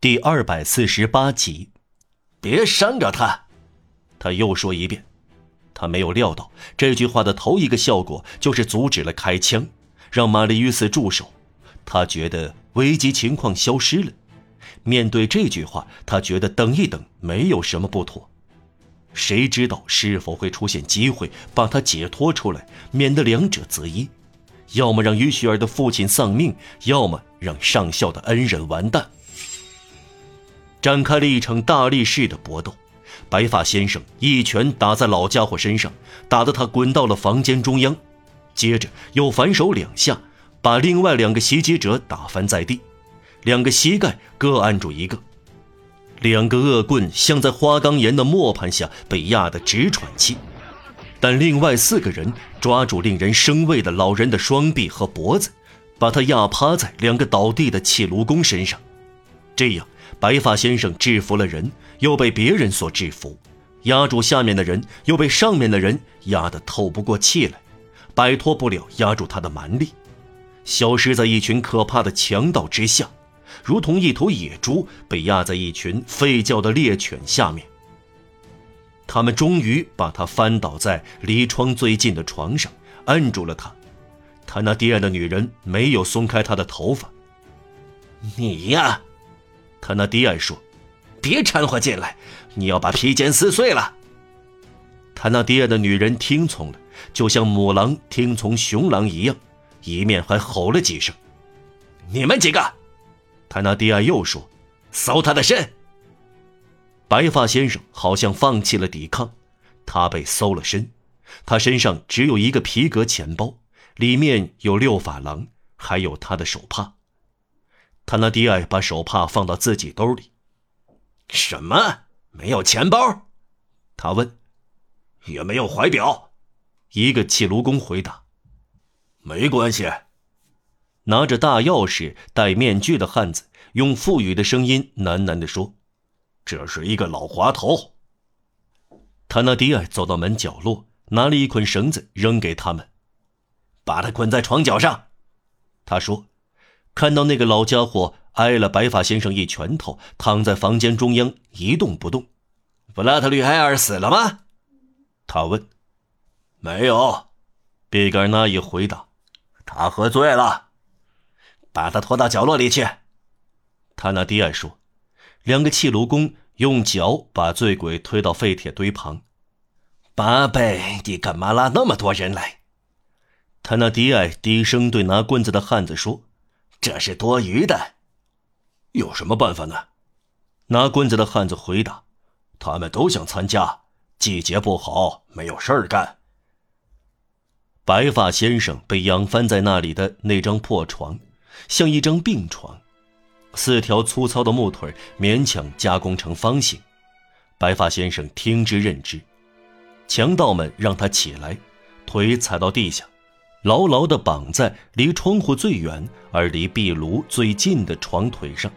第二百四十八集，别伤着他。他又说一遍。他没有料到这句话的头一个效果就是阻止了开枪，让玛丽·与斯住手。他觉得危机情况消失了。面对这句话，他觉得等一等没有什么不妥。谁知道是否会出现机会把他解脱出来，免得两者择一，要么让于雪儿的父亲丧命，要么让上校的恩人完蛋。展开了一场大力士的搏斗，白发先生一拳打在老家伙身上，打得他滚到了房间中央，接着又反手两下，把另外两个袭击者打翻在地，两个膝盖各按住一个，两个恶棍像在花岗岩的磨盘下被压得直喘气，但另外四个人抓住令人生畏的老人的双臂和脖子，把他压趴在两个倒地的砌炉工身上，这样。白发先生制服了人，又被别人所制服，压住下面的人，又被上面的人压得透不过气来，摆脱不了压住他的蛮力，消失在一群可怕的强盗之下，如同一头野猪被压在一群吠叫的猎犬下面。他们终于把他翻倒在离窗最近的床上，摁住了他。他那低矮的女人没有松开他的头发。你呀。他那低矮说：“别掺和进来，你要把披肩撕碎了。”他那低矮的女人听从了，就像母狼听从雄狼一样，一面还吼了几声。你们几个，他那低矮又说：“搜他的身。”白发先生好像放弃了抵抗，他被搜了身，他身上只有一个皮革钱包，里面有六法郎，还有他的手帕。他那低矮把手帕放到自己兜里。什么？没有钱包？他问。也没有怀表。一个砌炉工回答。没关系。拿着大钥匙、戴面具的汉子用富裕的声音喃喃地说：“这是一个老滑头。”他那低矮走到门角落，拿了一捆绳子扔给他们，把他捆在床角上。他说。看到那个老家伙挨了白发先生一拳头，躺在房间中央一动不动。布拉特吕埃尔死了吗？他问。没有，比格尔纳也回答。他喝醉了。把他拖到角落里去。他那低矮说。两个砌炉工用脚把醉鬼推到废铁堆旁。巴贝，你干嘛拉那么多人来？他那低矮低声对拿棍子的汉子说。这是多余的，有什么办法呢？拿棍子的汉子回答：“他们都想参加，季节不好，没有事儿干。”白发先生被仰翻在那里的那张破床，像一张病床，四条粗糙的木腿勉强加工成方形。白发先生听之任之，强盗们让他起来，腿踩到地下。牢牢地绑在离窗户最远而离壁炉最近的床腿上，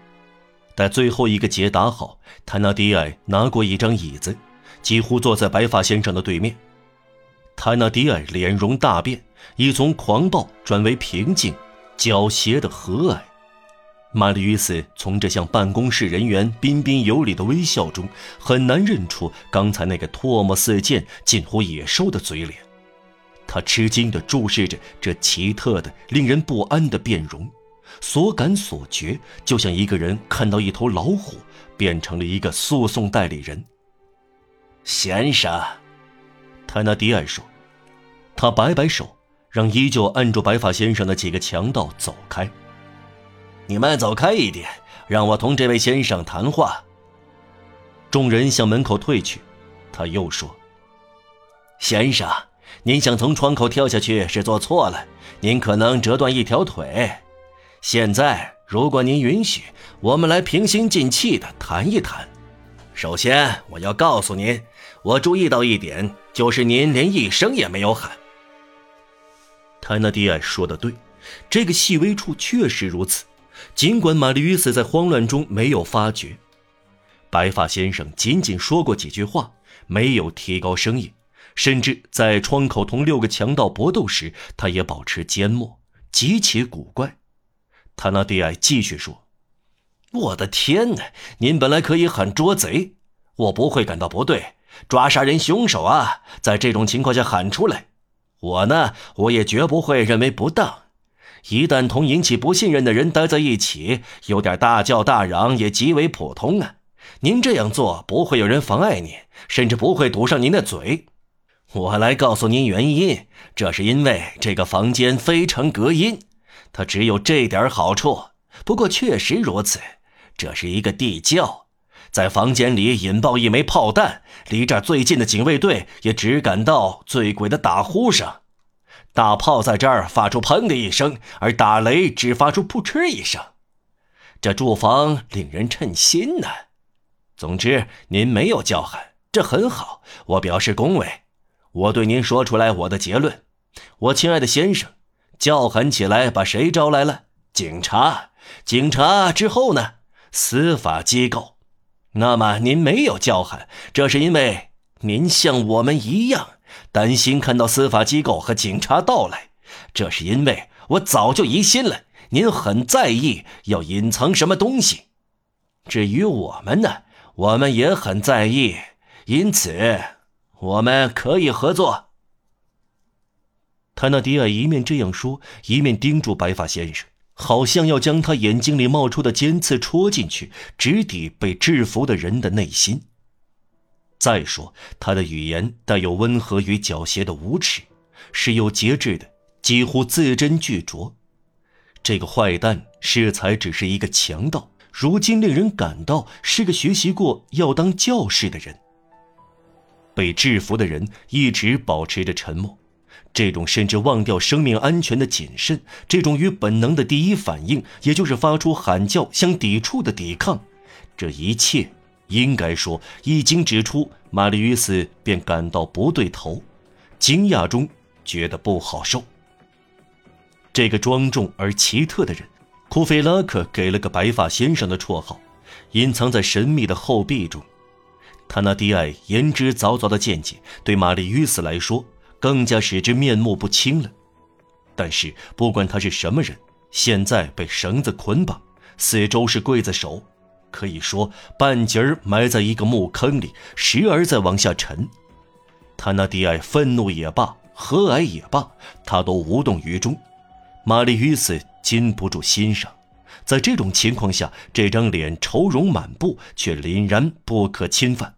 待最后一个结打好，泰纳迪埃拿过一张椅子，几乎坐在白发先生的对面。泰纳迪埃脸容大变，已从狂暴转为平静、狡黠的和蔼。玛丽·与斯从这向办公室人员彬彬有礼的微笑中，很难认出刚才那个唾沫四溅、近乎野兽的嘴脸。他吃惊地注视着这奇特的、令人不安的变容，所感所觉就像一个人看到一头老虎变成了一个诉讼代理人。先生，泰纳迪埃说，他摆摆手，让依旧按住白发先生的几个强盗走开。你们走开一点，让我同这位先生谈话。众人向门口退去，他又说：“先生。”您想从窗口跳下去是做错了，您可能折断一条腿。现在，如果您允许，我们来平心静气地谈一谈。首先，我要告诉您，我注意到一点，就是您连一声也没有喊。泰纳迪埃说的对，这个细微处确实如此。尽管玛丽·与斯在慌乱中没有发觉，白发先生仅仅说过几句话，没有提高声音。甚至在窗口同六个强盗搏斗时，他也保持缄默，极其古怪。塔纳蒂埃继续说：“我的天哪！您本来可以喊捉贼，我不会感到不对。抓杀人凶手啊，在这种情况下喊出来，我呢，我也绝不会认为不当。一旦同引起不信任的人待在一起，有点大叫大嚷也极为普通啊。您这样做不会有人妨碍您，甚至不会堵上您的嘴。我来告诉您原因，这是因为这个房间非常隔音，它只有这点好处。不过确实如此，这是一个地窖。在房间里引爆一枚炮弹，离这儿最近的警卫队也只感到醉鬼的打呼声。大炮在这儿发出“砰”的一声，而打雷只发出“扑哧”一声。这住房令人称心呢。总之，您没有叫喊，这很好，我表示恭维。我对您说出来我的结论，我亲爱的先生，叫喊起来把谁招来了？警察。警察之后呢？司法机构。那么您没有叫喊，这是因为您像我们一样担心看到司法机构和警察到来。这是因为我早就疑心了，您很在意要隐藏什么东西。至于我们呢，我们也很在意，因此我们可以合作。他那迪尔一面这样说，一面盯住白发先生。好像要将他眼睛里冒出的尖刺戳进去，直抵被制服的人的内心。再说，他的语言带有温和与狡黠的无耻，是有节制的，几乎字斟句酌。这个坏蛋适才只是一个强盗，如今令人感到是个学习过要当教士的人。被制服的人一直保持着沉默。这种甚至忘掉生命安全的谨慎，这种与本能的第一反应，也就是发出喊叫相抵触的抵抗，这一切应该说，一经指出，玛丽与斯便感到不对头，惊讶中觉得不好受。这个庄重而奇特的人，库菲拉克给了个白发先生的绰号，隐藏在神秘的后壁中。他那低矮、言之凿凿的见解，对玛丽与斯来说。更加使之面目不清了。但是不管他是什么人，现在被绳子捆绑，四周是刽子手，可以说半截儿埋在一个墓坑里，时而在往下沉。他那低矮愤怒也罢，和蔼也罢，他都无动于衷。玛丽于斯禁不住欣赏，在这种情况下，这张脸愁容满布，却凛然不可侵犯。